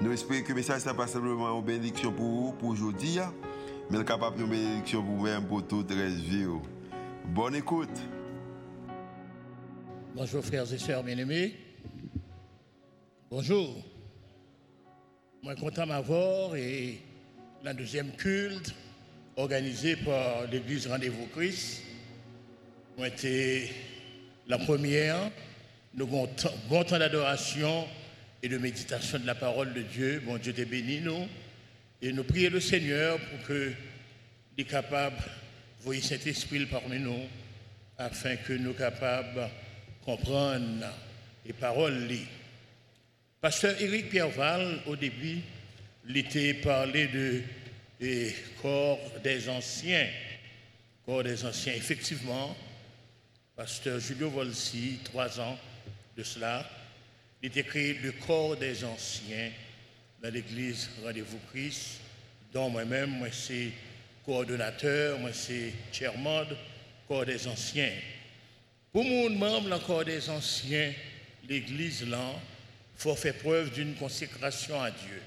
Nous espérons que le message n'est pas simplement une bénédiction pour vous, pour aujourd'hui, hein. mais capable de bénédiction pour vous-même, pour toute la vie. Bonne écoute. Bonjour frères et sœurs bien-aimés. Bonjour. Moi, content m'avoir et la deuxième culte organisée par l'église Rendez-vous Christ. Moi, été la première. Nous avons bon temps d'adoration et de méditation de la parole de Dieu. Bon Dieu te bénit nous. Et nous prions le Seigneur pour que il est capable de voir cet esprit parmi nous afin que nous capables de comprendre les paroles. Pasteur Éric Pierreval, au début, il était parlé de corps des anciens. Corps des anciens, effectivement. Pasteur Julio Volsi, trois ans de cela, il était créé le corps des anciens dans l'église Rendez-vous Christ, dont moi-même, moi, c'est coordonnateur, moi c'est chairman, corps des anciens. Pour mon membre, le corps des anciens, l'église là, il faut faire preuve d'une consécration à Dieu.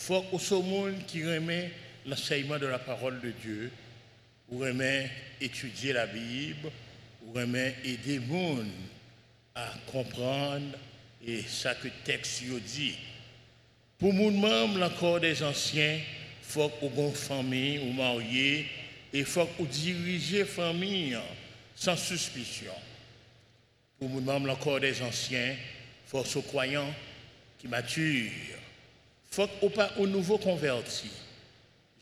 Il faut que ce monde qui remet l'enseignement de la parole de Dieu, ou remet étudier la Bible, ou remet aider le monde à comprendre et ça que texte dit. Pour mon membre, encore des anciens, il faut qu'on une famille ou marié et il faut qu'on dirige famille sans suspicion. Pour mon membre, encore des anciens, il faut qu'on croyant qui mature. Faut qu'on pas aux nouveaux convertis.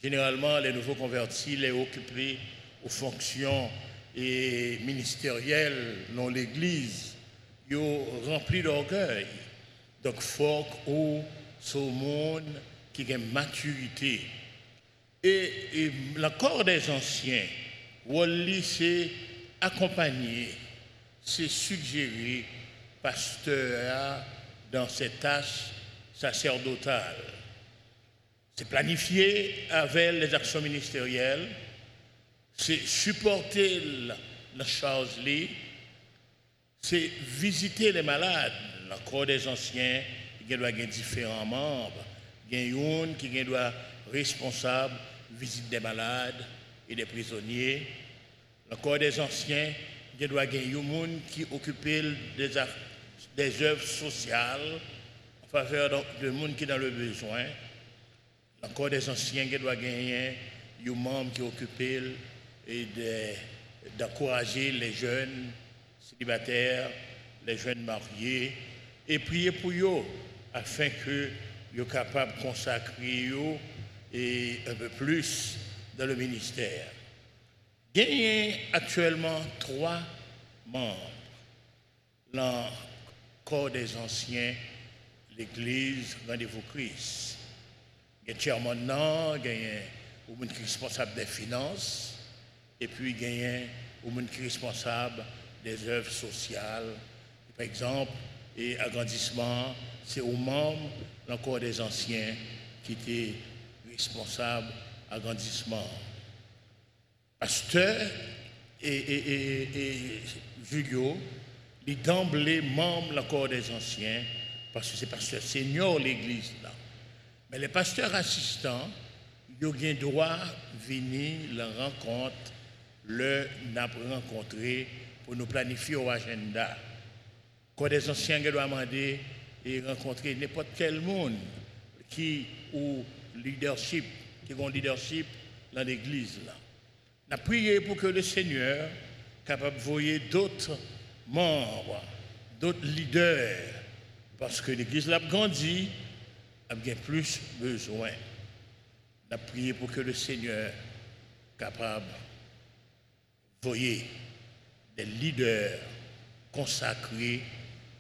Généralement, les nouveaux convertis, les occupés aux fonctions et ministérielles dans l'Église rempli d'orgueil. Donc, faut que ce monde qui a maturité. Et, l'accord des anciens, Wally c'est accompagner, c'est suggérer pasteur dans ses tâches sacerdotales. C'est planifier avec les actions ministérielles, c'est supporter la, la chose c'est visiter les malades. Corps des anciens, il doit avoir différents membres. Il y a qui doit responsable visite des malades et des prisonniers. Corps des anciens, il doit avoir un qui occupe des, des œuvres sociales en faveur de monde qui dans le besoin. Corps des anciens, il doit gagner un membre qui occupe et d'encourager les jeunes célibataires, les jeunes mariés, et prier pour eux afin que soient capables de consacrer eux et un peu plus dans le ministère. Il y a actuellement trois membres dans le corps des anciens, l'Église Rendez-vous Christ. Il y a un chairman, il y a un responsable des finances, et puis il y a un responsable des œuvres sociales. Par exemple, et agrandissement, c'est aux membres encore des anciens qui étaient responsables agrandissement. Pasteur et, et, et, Julio, il d'emblée membre encore des anciens, parce que c'est pasteur senior l'église là. Mais les pasteurs assistants, ils ont droit de venir la rencontre, le n'a rencontré nous planifier au agenda. Quand des anciens doivent demander et rencontrer n'importe quel monde qui ou leadership, qui ont leadership dans l'église. On a prié pour que le Seigneur capable de voyer d'autres membres, d'autres leaders, parce que l'église l'a grandi, a bien plus besoin. A prié pour que le Seigneur capable de voyer des leaders consacrés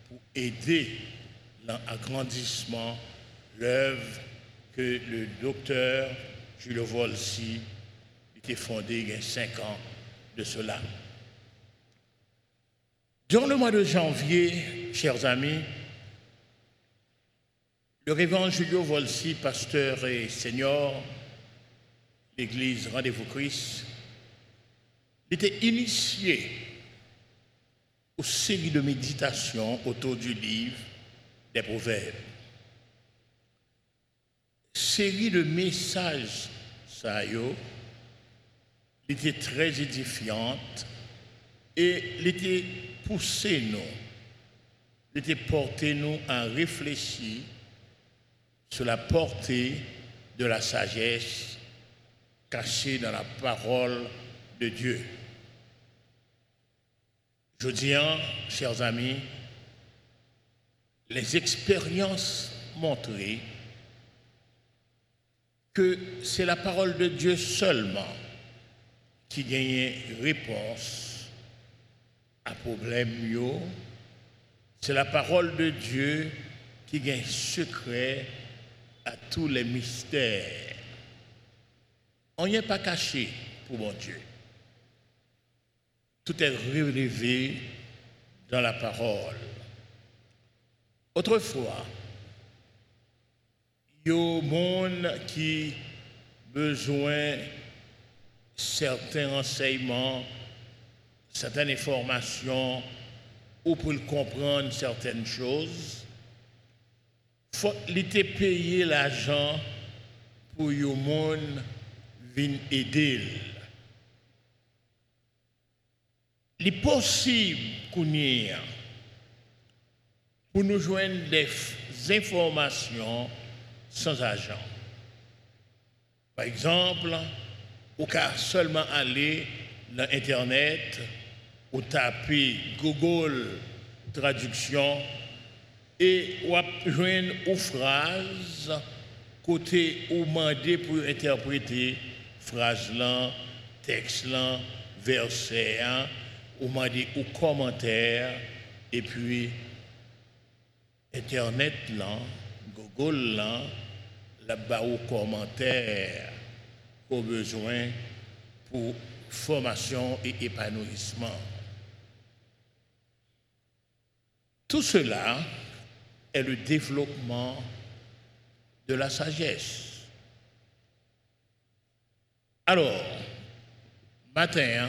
pour aider l'agrandissement, l'œuvre que le docteur Julio Volsi était fondé il y a cinq ans de cela. Durant le mois de janvier, chers amis, le révérend Julio Volsi, pasteur et seigneur, l'église Rendez-vous Christ, était initié aux séries de méditation autour du livre des Proverbes. Série de messages, ça était très édifiante et était poussé nous, était porté nous à réfléchir sur la portée de la sagesse cachée dans la parole de Dieu. Je dis, chers amis, les expériences montrées que c'est la parole de Dieu seulement qui gagne réponse à problème C'est la parole de Dieu qui gagne secret à tous les mystères. On n'y est pas caché pour mon Dieu. Tout est révélé dans la parole. Autrefois, il y a monde qui besoin certains renseignements, certaines informations ou pour comprendre certaines choses. Faut l'été payer l'argent pour que le monde vienne aider. Il est possible pour nous joindre des informations sans argent. Par exemple, au cas seulement aller dans Internet ou taper Google traduction et ou joindre une phrase côté ou demander pour interpréter phrase là, texte là, verset ou demander ou commentaire et puis Internet là, Google là, là-bas au commentaire au besoin pour formation et épanouissement. Tout cela est le développement de la sagesse. Alors, matin,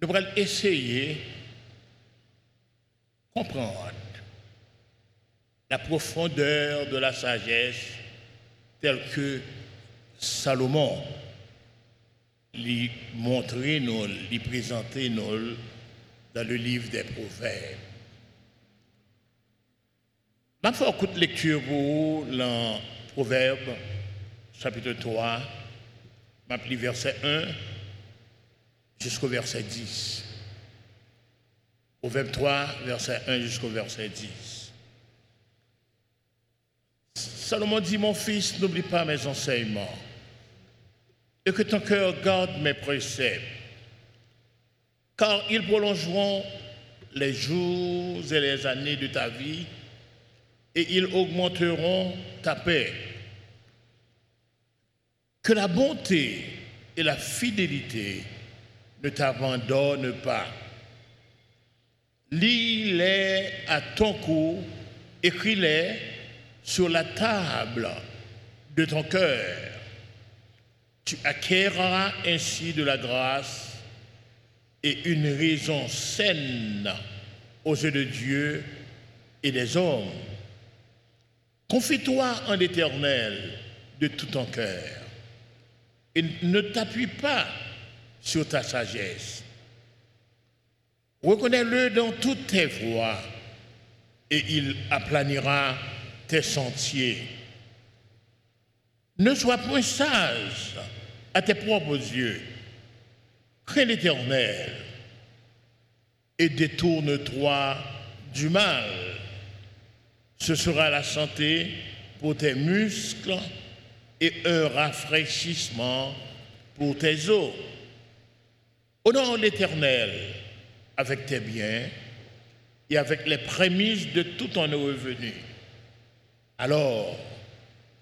nous allons essayer comprendre la profondeur de la sagesse telle que Salomon lui montrer nous, lui présenter nous dans le livre des Proverbes. Je vais une lecture pour vous dans Proverbe, chapitre 3, je verset 1 jusqu'au verset 10. Proverbe 3, verset 1 jusqu'au verset 10. Salomon dit, mon fils, n'oublie pas mes enseignements et que ton cœur garde mes préceptes, car ils prolongeront les jours et les années de ta vie, et ils augmenteront ta paix. Que la bonté et la fidélité ne t'abandonnent pas. Lis-les à ton cou, écris-les sur la table de ton cœur tu acquerras ainsi de la grâce et une raison saine aux yeux de Dieu et des hommes. Confie-toi en l'Éternel de tout ton cœur et ne t'appuie pas sur ta sagesse. Reconnais-le dans toutes tes voies et il aplanira tes sentiers. Ne sois point sage à tes propres yeux. Crains l'Éternel et détourne-toi du mal. Ce sera la santé pour tes muscles et un rafraîchissement pour tes os. Honore l'Éternel avec tes biens et avec les prémices de tout ton revenu. Alors,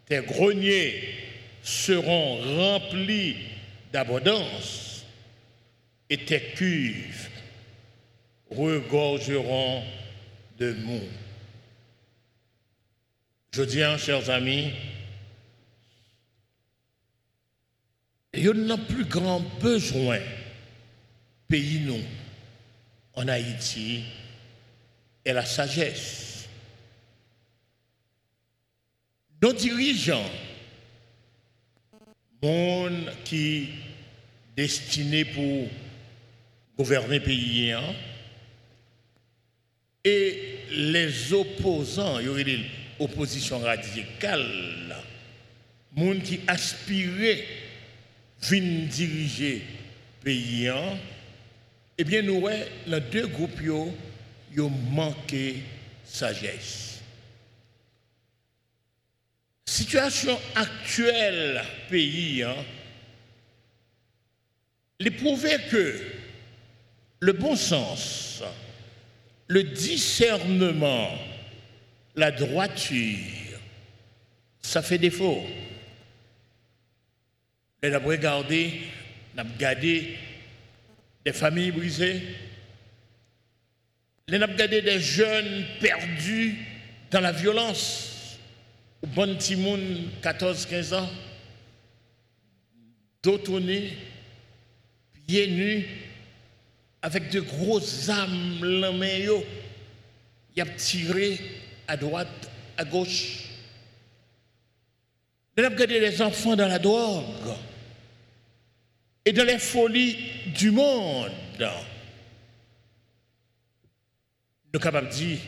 tes greniers seront remplis d'abondance et tes cuves regorgeront de mou. Je dis, hein, chers amis, il y a plus grand besoin, pays nous, en Haïti, et la sagesse. Nos dirigeants, monde qui destiné pour gouverner pays, hein, et les opposants, il y aurait l'opposition radicale, monde qui aspirait à diriger pays, hein, eh bien, nous, dans deux groupes, ils ont manqué sagesse. Situation actuelle pays, hein, il prouver que le bon sens, le discernement, la droiture, ça fait défaut. Et on a regardé des familles brisées, on a regardé des jeunes perdus dans la violence, au bon timoun 14-15 ans, d'autres pieds nus, avec de grosses âmes la main, il a tiré à droite, à gauche. On a regardé les enfants dans la drogue et dans les folies du monde. Nous sommes capables de dire,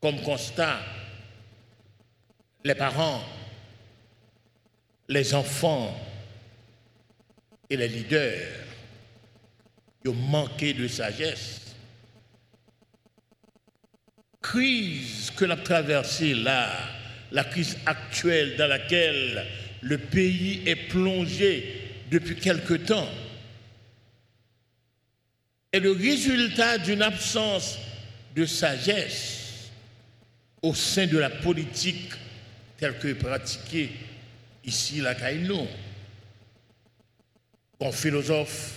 comme constat, les parents, les enfants et les leaders ont manqué de sagesse. Crise que l'on a traversée là, la crise actuelle dans laquelle le pays est plongé depuis quelque temps, est le résultat d'une absence de sagesse au sein de la politique telle que pratiquée ici la Caïno. Bon philosophe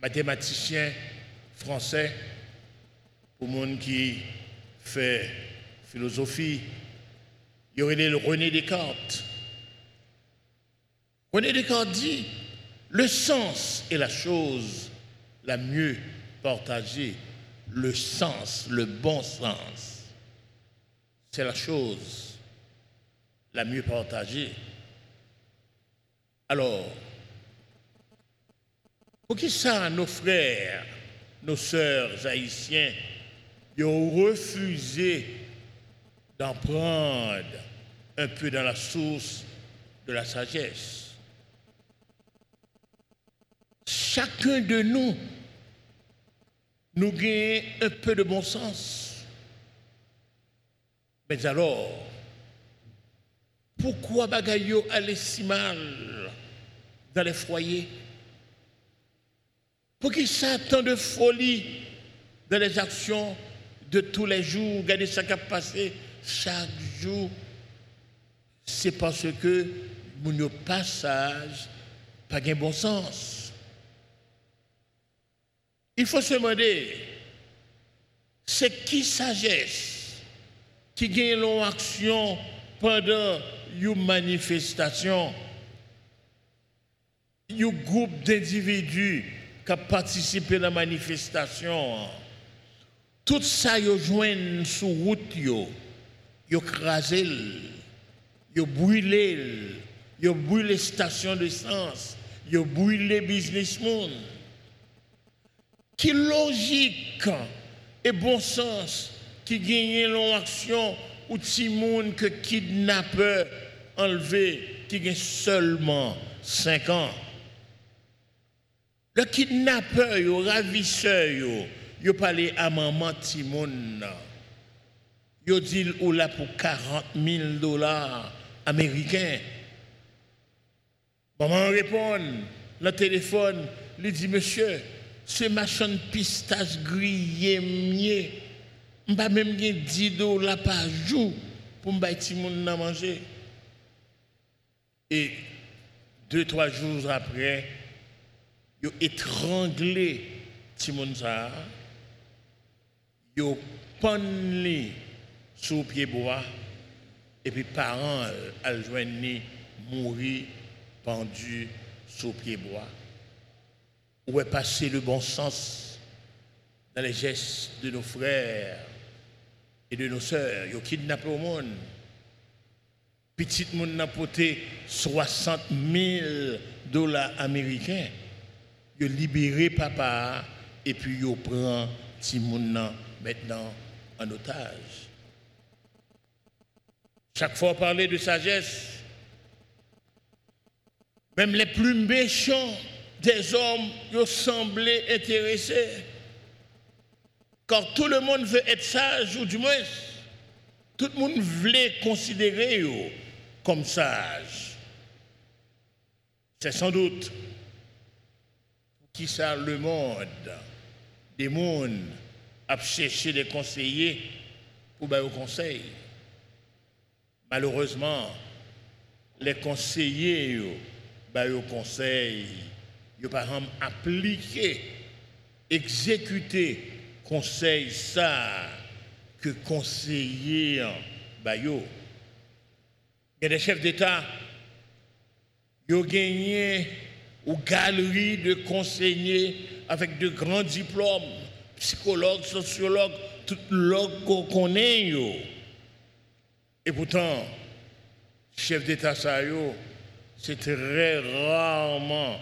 mathématicien français, pour monde qui fait philosophie, il y aurait le René Descartes. René Descartes dit le sens est la chose la mieux partagée. Le sens, le bon sens, c'est la chose la mieux partagée. Alors, pour qui ça, nos frères, nos sœurs haïtiens, ils ont refusé d'en prendre un peu dans la source de la sagesse. Chacun de nous, nous gagne un peu de bon sens. Mais alors, pourquoi Bagayo allait si mal dans les foyers? Pour qui ça tant de folie dans les actions de tous les jours, regardez ce qui a chaque jour, c'est parce que mon passage pas de bon sens. Il faut se demander, c'est qui sagesse qui gagne l'action pendant une manifestation, un groupe d'individus qui a participé à la manifestation, tout ça, ils joignent sur route, ils crasé, ils brûlé, ils brûlé station d'essence, ils brûlé businessmen. Qui logique et bon sens qui gagne l'action ou si monde que kidnappeur enlevé qui gagne seulement 5 ans. Le kidnappeur, le ravisseur, il parlé à maman Timon. Il dit ou là pour 40 000 dollars américains. Maman répond, le téléphone, il dit Monsieur, ce machin pistache grillé, je pas même 10 dollars par jour pour me battre mon manger. Et deux, trois jours après, ils ont étranglé Timon ça. Ils ont pendu sous pied bois. Et puis parents ont joindre mourir pendu sous pied bois. Où est passé le bon sens dans les gestes de nos frères et de nos sœurs. Ils ont kidnappé au monde. Petit monde n'a porté 60 000 dollars américains. Ils ont libéré papa et puis ils prend petit monde maintenant en otage. Chaque fois parler de sagesse, même les plus méchants des hommes ils semblaient intéressés. Car tout le monde veut être sage, ou du moins, tout le monde voulait considérer comme sage. C'est sans doute qui ça le monde, des mondes, a cherché des conseillers pour bailler au conseil. Malheureusement, les conseillers bailler au conseil, ils pas appliqué, exécuté conseil ça que conseiller bayo. Il y a des chefs d'État ont gagné ou galerie de conseillers avec de grands diplômes, psychologues, sociologues, tout le qu'on connaît. Et pourtant, chef d'État ça c'est très rarement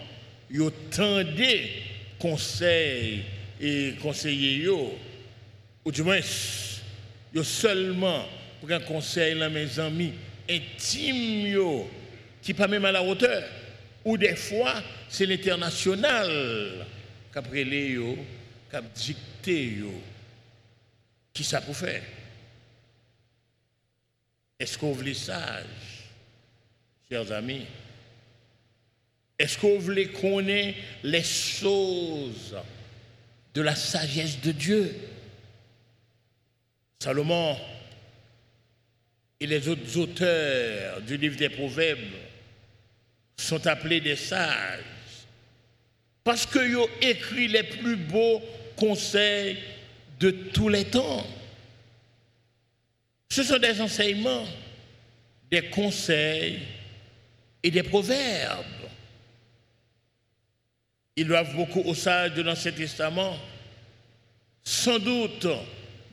yo tendait conseil et conseiller ou du moins yo seulement un conseil à mes amis intimes qui pas même à la hauteur. Ou des fois c'est l'international qui a prélé yo qui a dicté yo. Qui ça pour faire est-ce qu'on veut sage chers amis? Est-ce que vous voulez connaître les choses de la sagesse de Dieu? Salomon et les autres auteurs du livre des Proverbes sont appelés des sages parce qu'ils ont écrit les plus beaux conseils de tous les temps. Ce sont des enseignements, des conseils et des proverbes ils doivent beaucoup aux sages de l'Ancien Testament. Sans doute,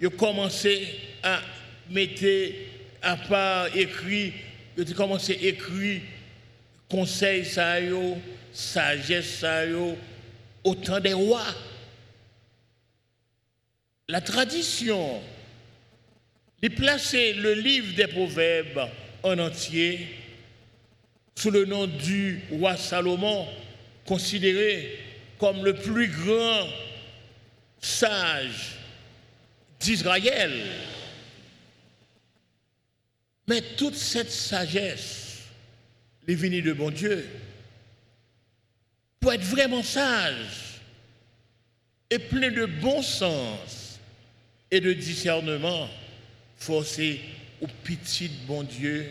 ils ont commencé à mettre à part écrit, ils ont commencé à écrire conseils, sagesse, autant des rois. La tradition de placer le livre des Proverbes en entier sous le nom du roi Salomon considéré comme le plus grand sage d'Israël. Mais toute cette sagesse, les venue de bon Dieu, pour être vraiment sage et plein de bon sens et de discernement, forcé au petit bon Dieu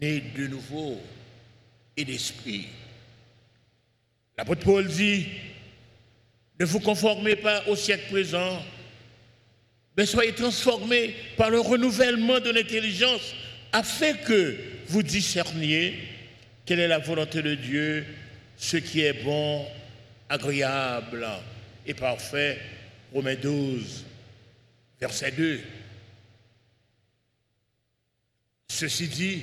né de nouveau et d'esprit. L'apôtre Paul dit, ne vous conformez pas au siècle présent, mais soyez transformés par le renouvellement de l'intelligence afin que vous discerniez quelle est la volonté de Dieu, ce qui est bon, agréable et parfait. Romains 12, verset 2. Ceci dit,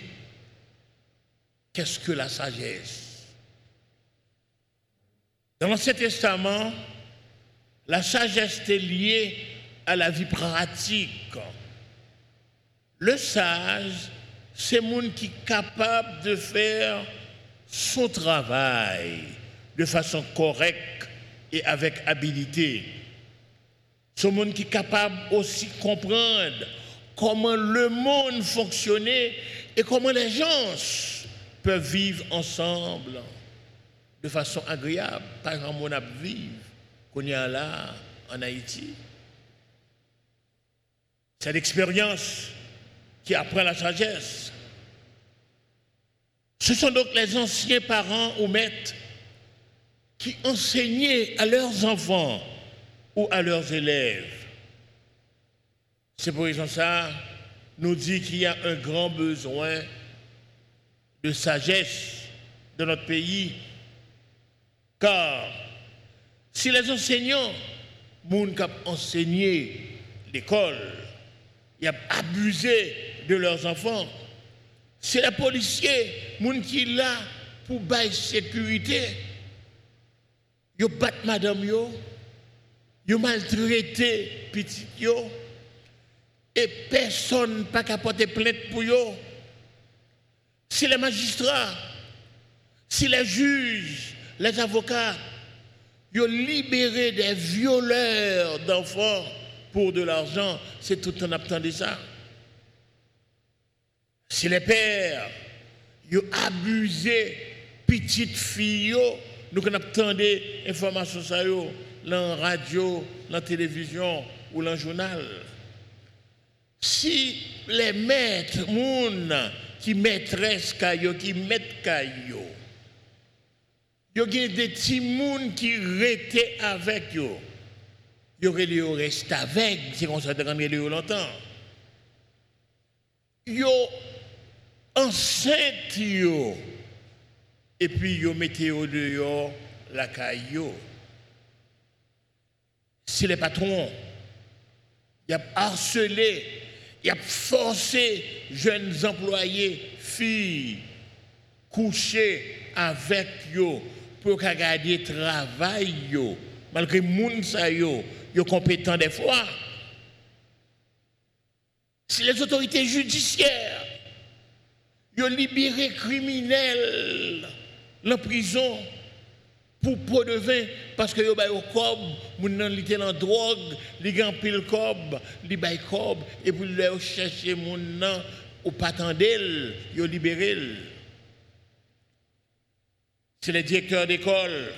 qu'est-ce que la sagesse? Dans l'Ancien Testament, la sagesse est liée à la vie pratique. Le sage, c'est monde qui est capable de faire son travail de façon correcte et avec habilité. C'est monde qui est capable aussi de comprendre comment le monde fonctionnait et comment les gens peuvent vivre ensemble de façon agréable, par exemple, on a vivre qu'on y a là en Haïti. Cette expérience qui apprend la sagesse. Ce sont donc les anciens parents ou maîtres qui enseignaient à leurs enfants ou à leurs élèves. C'est pour raison ça, nous dit qu'il y a un grand besoin de sagesse dans notre pays. Car si les enseignants, moun qui enseigné l'école, ils ont abusé de leurs enfants, c'est les policiers, moun qui là pour bailler sécurité, ils battent madame yo, ils maltraité petit yo, et personne pas qu'à porter plainte pour eux. Si les magistrats, si les juges, les avocats, ils ont libéré des violeurs d'enfants pour de l'argent, c'est tout en attendant ça. Si les pères, ils ont abusé petites filles, nous attendons des informations ça la radio, la télévision ou dans le journal. Si les maîtres, moun, qui maîtresse qui mettent kayo, yo gen des petits moun qui rete avec yo, yo yo reste avec, c'est comme ça de yo longtemps. Yo enceinte yo, et puis yo mette yo dehors la caillou. Si les patrons, y a harcelé il a forcé jeunes employés, filles, coucher avec eux pour garder travail yo, malgré moun sa yo, yo compétent des fois. Si les autorités judiciaires ont libéré criminels en prison pour pot de vin parce que yo bay au cob moun nan li en drogue li gan pile cob li cob et puis le chercher moun nan ou pas yo libéré c'est les directeurs d'école.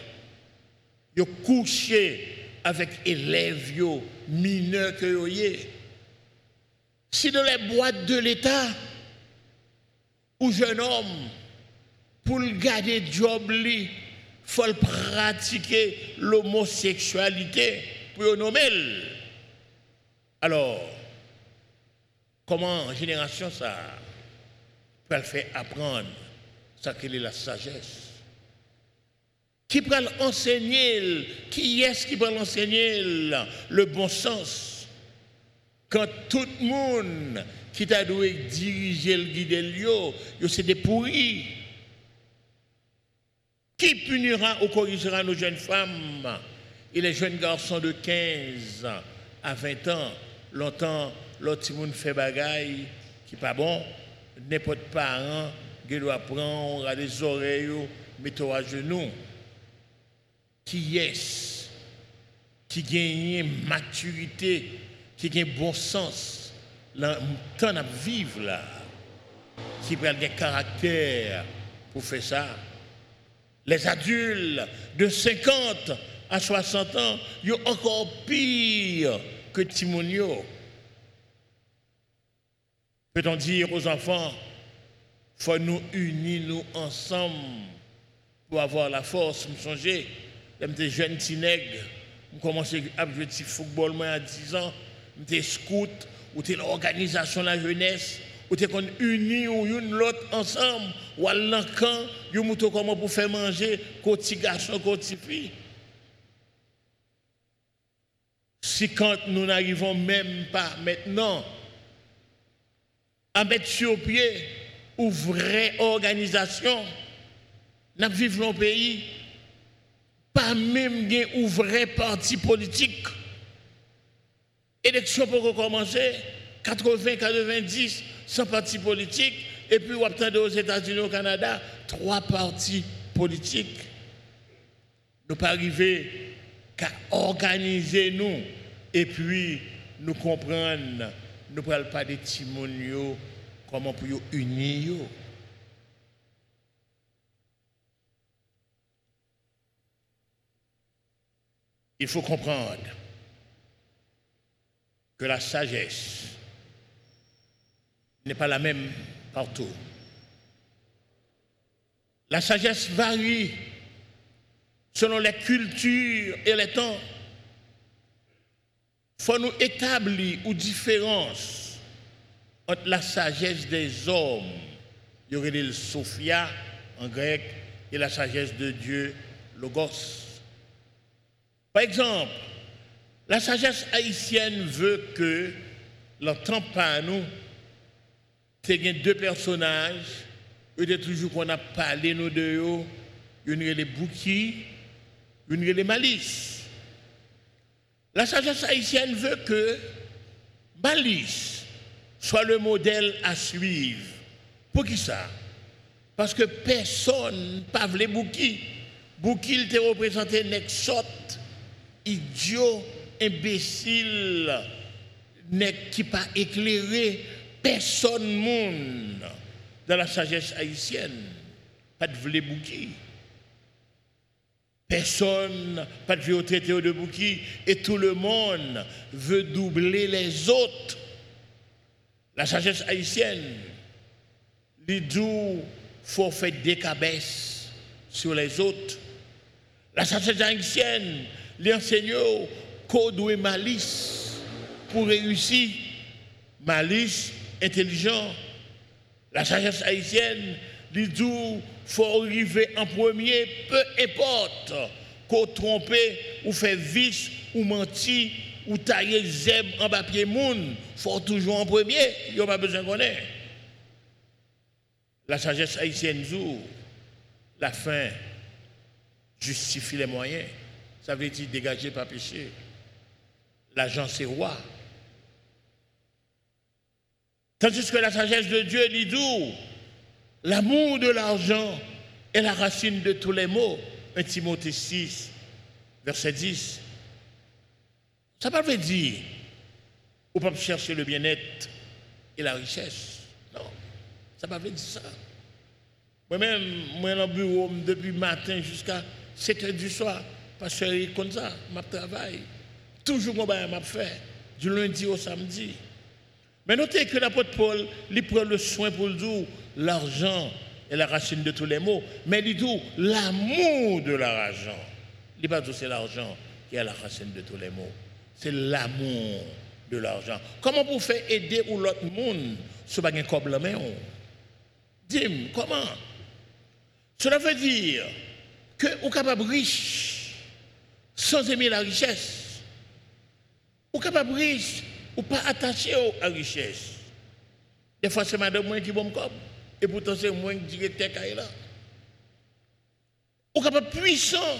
Yo couché avec élèves mineurs que yo si dans les boîtes de l'État ou jeune homme pour le garder job li faut pratiquer l'homosexualité pour nommer. Alors, comment en génération ça peut le faire apprendre ça quelle est la sagesse? Qui peut l'enseigner Qui est-ce qui peut l'enseigner le bon sens? Quand tout le monde qui t'a dû diriger le guide, c'est des pourris. Qui punira ou corrigera nos jeunes femmes et les jeunes garçons de 15 à 20 ans? Longtemps, l'autre monde fait bagaille qui pas bon. N'importe parent qui doit prendre à des oreilles, mettre à genoux. Qui est qui gagne maturité, qui gagne bon sens, le à vivre là, qui prend des caractères pour faire ça. Les adultes de 50 à 60 ans, ils sont encore pire que Timonio. Peut-on dire aux enfants, faut nous unir nous ensemble pour avoir la force, me songer, des jeunes tinègres, je commencé à jouer au football à 10 ans, j'étais scout, ou l'organisation de la jeunesse, ou t'es qu'on uni ou une l'autre ensemble. Ou à l'encan mouto comment pour faire manger côté garçon côté fille. Si quand nous n'arrivons même pas maintenant à mettre sur pied une vraie organisation nous vivons dans pays pas même un vrai parti politique élection pour recommencer 80 90 sans parti politique, et puis vous attendez aux États-Unis, au Canada, trois partis politiques. Nous pas arriver qu'à organiser nous, et puis nous comprendre, nous ne parlons pas des timoniaux, comment pour unir. Il faut comprendre que la sagesse n'est pas la même partout. La sagesse varie selon les cultures et les temps. Il faut nous établir une différence entre la sagesse des hommes, il Sophia en grec, et la sagesse de Dieu, Logos. Par exemple, la sagesse haïtienne veut que l'entend pas nous, c'est deux personnages, eux toujours qu'on a parlé nous deux, une les bouquets, une les malice. La sagesse haïtienne veut que malice soit le modèle à suivre. Pour qui ça? Parce que personne pas voulu Bouki. Bouki, il représenté nexot, idiot, imbécile, qui pas éclairé, personne monde dans la sagesse haïtienne. Pas de vle. Personne, pas de vieux traité de Bouki, et tout le monde veut doubler les autres. La sagesse haïtienne, il faut faire des cabesses sur les autres. La sagesse haïtienne, l'enseigne code et malice pour réussir. Malice, intelligent. La sagesse haïtienne, il faut arriver en premier, peu importe qu'on trompe ou fait vice ou menti ou tailler zèbre en papier moun, faut toujours en premier, il n'y a pas besoin qu'on ait. La sagesse haïtienne la fin justifie les moyens. Ça veut dire dégager par péché. L'agent c'est roi. Tandis que la sagesse de Dieu dit d'où? L'amour de l'argent est la racine de tous les maux. 1 Timothée 6, verset 10. Ça ne veut pas dire on peut chercher le bien-être et la richesse. Non, ça ne veut pas dire ça. Moi-même, moi, dans le bureau, depuis matin jusqu'à 7 h du soir, parce que comme ça, je travaille. Toujours, je fait, du lundi au samedi. Mais notez que l'apôtre Paul, il prend le soin pour le dire, l'argent est la racine de tous les maux, mais il dit l'amour de l'argent. Il pas c'est l'argent qui est la racine de tous les maux. C'est l'amour de l'argent. Comment vous faites aider ou l'autre monde ce un comme la main? Dis-moi, comment? Cela veut dire que vous êtes capable riche sans aimer la richesse. Êtes capable riche ou pas attaché à la richesse. Des fois, c'est madame moi qui bon comme. Et pourtant, c'est moi qui directeur là. Ou capable puissant,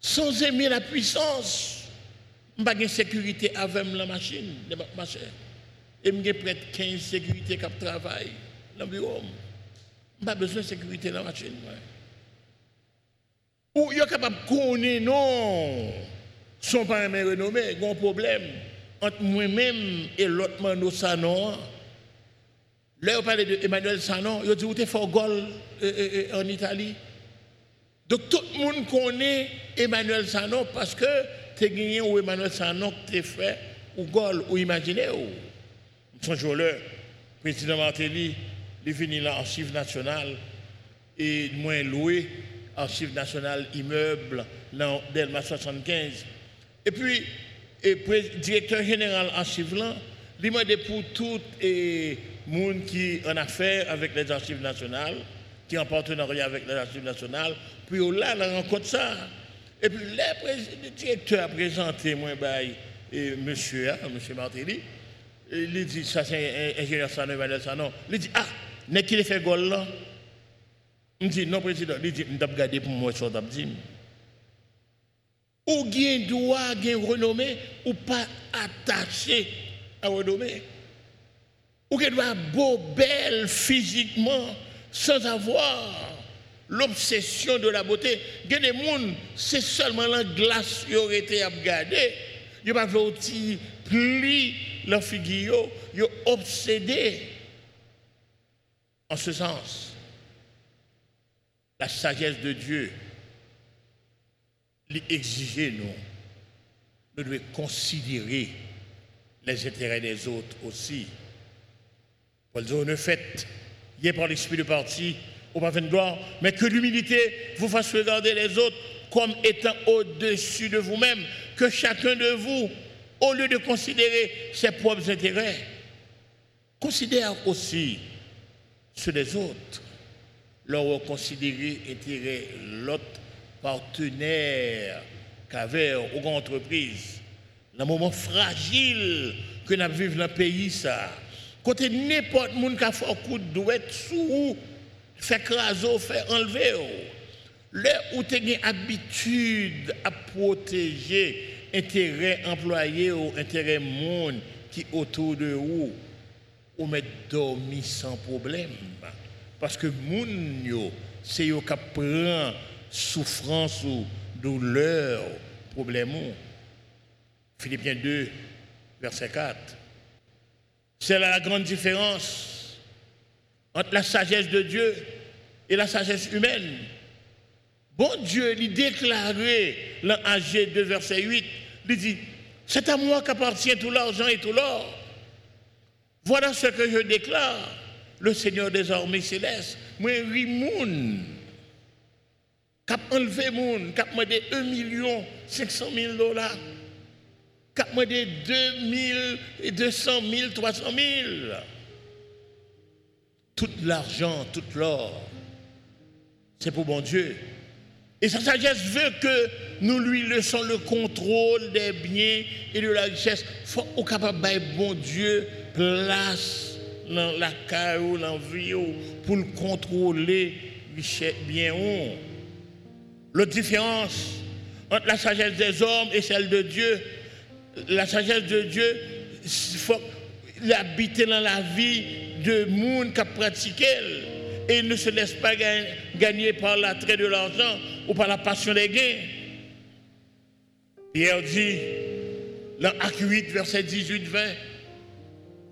sans aimer la puissance. Je n'ai pas de sécurité avec la machine, ma. Et je près de 15 sécurités qui travaillent dans le bureau. Je n'ai pas besoin de sécurité dans la machine. Ou est capable connaître, non, son pas un renommé, un problème entre moi-même et l'autre Mano Sanon. Là, on parlait de Emmanuel Sanon, il dit, vous êtes fort gol en Italie? Donc tout le monde connaît Emmanuel Sanon parce que tu as gagné ou Emmanuel Sanon que tu fait ou gol ou imaginé. Ou. Son jour le président Martelly, il est venu là, Archive nationale, et moi loué, Archive nationale immeuble, dans Delma 75. Et puis, le directeur général archive là, il m'a pour tout le monde qui en affaire avec les archives nationales, qui en partenariat avec les archives nationales, puis là, la rencontre ça. Et puis le directeur a présenté moi, et monsieur, monsieur Martelly, il dit, ça c'est un ingénieur Sanon, Emmanuel Sanon. Il dit, ah, n'est-ce qu'il fait gol là? Il dit, non, président, il dit, je vais regarder pour moi, ça, dit ou bien droit, bien renommé, ou pas attaché à renommée. Ou bien doit beau, belle physiquement, sans avoir l'obsession de la beauté. Il y a des gens, c'est seulement la glace qui aurait été à regarder. Il n'y a pas de pli leur figure, ils sont obsédés. En ce sens, la sagesse de Dieu exiger, nous, nous devons considérer les intérêts des autres aussi. Paul ne faites, y par l'esprit de parti, au de gloire, mais que l'humilité vous fasse regarder les autres comme étant au-dessus de vous-même, que chacun de vous, au lieu de considérer ses propres intérêts, considère aussi ceux des autres, leur considérer intérêt l'autre partenaire qu'avait aux grandes entreprises, le moment fragile que nous vivons dans le pays, ça. Côté n'importe qui a fait un coup de douette sous fait craser, fait enlever. Là où tu as habitude à protéger intérêt employé ou intérêt monde qui autour de vous, ou mettre dormir sans problème. Parce que moun c'est eux qui souffrance ou douleur, problème. Philippiens 2, verset 4. C'est la grande différence entre la sagesse de Dieu et la sagesse humaine. Bon Dieu, il déclaré dans AG 2, verset 8, il dit, c'est à moi qu'appartient tout l'argent et tout l'or. Voilà ce que je déclare, le Seigneur des armées célestes. Moi, Rimoun, cap enlevé moun, cap demandé 1 million 500 000 dollars, cap demandé 2 200 000, 300 000. Tout l'argent, tout l'or, c'est pour bon Dieu. Et sa sagesse veut que nous lui laissons le contrôle des biens et de la richesse. Il faut être capable bon Dieu place dans la carrière, dans la pour le contrôler bien. La différence entre la sagesse des hommes et celle de Dieu, la sagesse de Dieu, il faut l'habiter dans la vie de monde qui a pratiqué et ne se laisse pas gagner par l'attrait de l'argent ou par la passion des gains. Pierre dit, dans Acte 8, verset 18-20,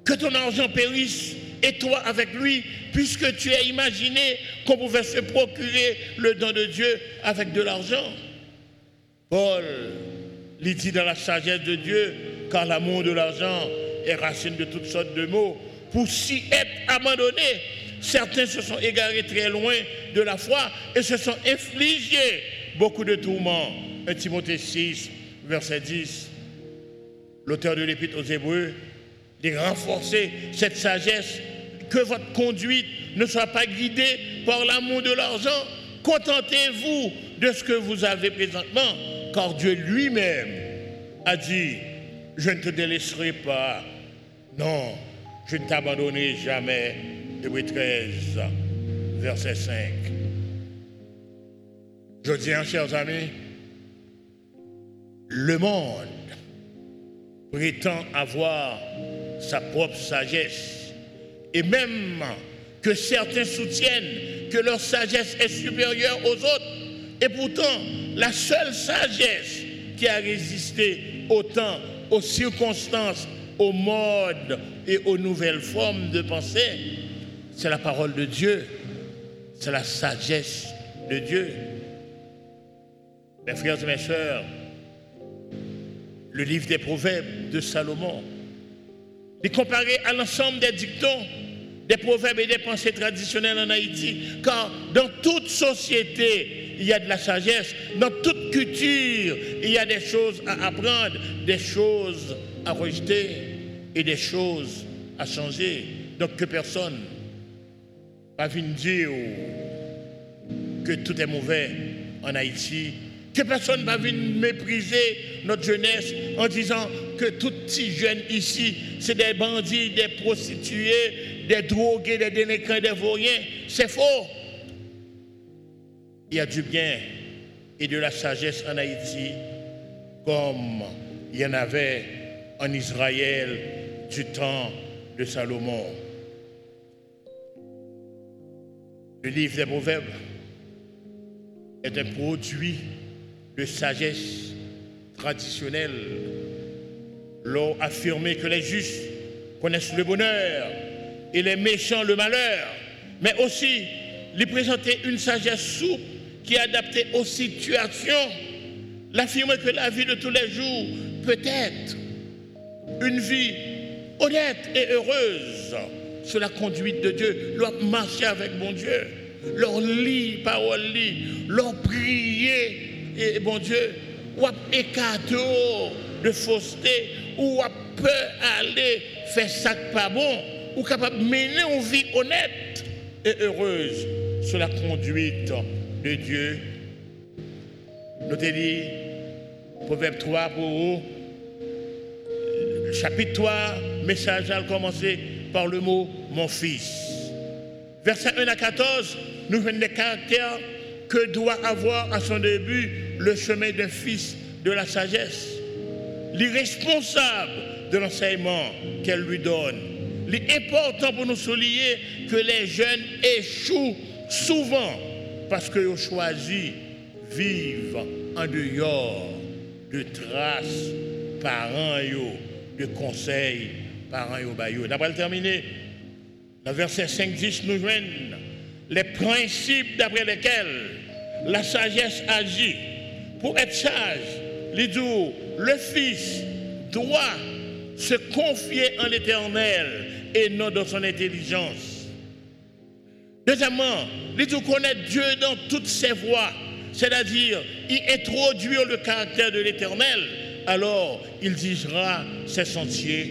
que ton argent périsse et toi avec lui, puisque tu as imaginé qu'on pouvait se procurer le don de Dieu avec de l'argent. Paul lui dit dans la sagesse de Dieu, car l'amour de l'argent est racine de toutes sortes de maux, pour s'y être abandonné, certains se sont égarés très loin de la foi et se sont infligés beaucoup de tourments. 1 Timothée 6, verset 10. L'auteur de l'Épître aux Hébreux dit renforcer cette sagesse, que votre conduite ne soit pas guidée par l'amour de l'argent. Contentez-vous de ce que vous avez présentement, car Dieu lui-même a dit, je ne te délaisserai pas. Non, je ne t'abandonnerai jamais. Hébreu 13, verset 5. Je dis, chers amis, le monde prétend avoir sa propre sagesse et même que certains soutiennent que leur sagesse est supérieure aux autres. Et pourtant, la seule sagesse qui a résisté au temps, aux circonstances, aux modes et aux nouvelles formes de pensée, c'est la parole de Dieu, c'est la sagesse de Dieu. Mes frères et mes sœurs, le livre des Proverbes de Salomon est comparé à l'ensemble des dictons, des proverbes et des pensées traditionnelles en Haïti, car dans toute société, il y a de la sagesse, dans toute culture, il y a des choses à apprendre, des choses à rejeter et des choses à changer. Donc que personne pas venir dire que tout est mauvais en Haïti, que personne ne va venir mépriser notre jeunesse en disant que tout petits jeunes ici, c'est des bandits, des prostituées, des drogués, des délinquants, des vauriens. C'est faux. Il y a du bien et de la sagesse en Haïti, comme il y en avait en Israël du temps de Salomon. Le livre des Proverbes est un produit de sagesse traditionnelle. L'ont affirmé que les justes connaissent le bonheur et les méchants le malheur, mais aussi lui présenter une sagesse souple qui est adaptée aux situations. L'affirmer que la vie de tous les jours peut être une vie honnête et heureuse sur la conduite de Dieu, leur marcher avec mon Dieu, leur lire parole, leur prier, et bon Dieu, ou écarter de fausseté, ou peut aller faire ça pas bon, ou capable de mener une vie honnête et heureuse sur la conduite de Dieu. Nous te dit, Proverbe 3 pour vous, chapitre 3, message a commencé par le mot mon fils. Verset 1 à 14, nous venons des caractères que doit avoir à son début le chemin d'un fils de la sagesse. L'irresponsable de l'enseignement qu'elle lui donne. Il est important pour nous souligner que les jeunes échouent souvent parce qu'ils ont choisi vivre en dehors de traces parents de conseils parents D'après le terminé, le verset 5-10 nous les principes d'après lesquels la sagesse agit. Pour être sage, le Fils doit se confier en l'Éternel et non dans son intelligence. Deuxièmement, il doit connaître Dieu dans toutes ses voies, c'est-à-dire y introduire le caractère de l'Éternel, alors il dirigera ses sentiers.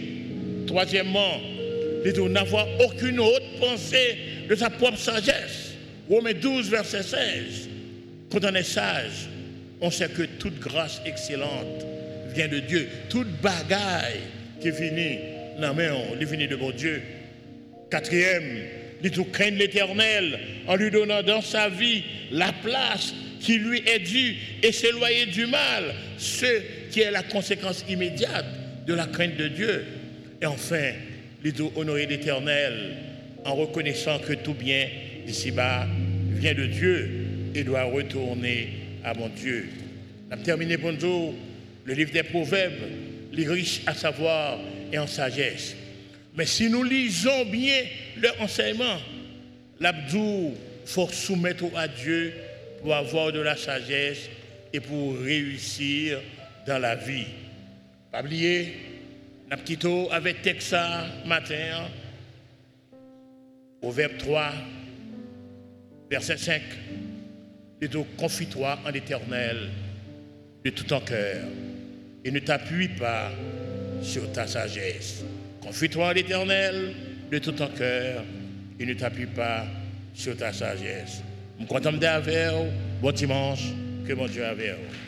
Troisièmement, il doit n'avoir aucune autre pensée de sa propre sagesse. Romains 12, verset 16. Quand on est sage, on sait que toute grâce excellente vient de Dieu. Toute bagaille qui finit, non mais on, est de bon Dieu. Quatrième, il doit craindre l'éternel en lui donnant dans sa vie la place qui lui est due et s'éloigner du mal, ce qui est la conséquence immédiate de la crainte de Dieu. Et enfin, il doit honorer l'éternel en reconnaissant que tout bien ici-bas vient de Dieu et doit retourner à mon Dieu. On a terminé nous le livre des Proverbes, les riches à savoir et en sagesse. Mais si nous lisons bien leur enseignement, l'abdou faut soumettre à Dieu pour avoir de la sagesse et pour réussir dans la vie. Pas oublier, Napkito avec Texas matin, au verbe 3, verset 5. Et donc, confie-toi en l'éternel de tout ton cœur et ne t'appuie pas sur ta sagesse. Confie-toi en l'éternel de tout ton cœur et ne t'appuie pas sur ta sagesse. Je suis content de bon dimanche, que mon Dieu avec vous.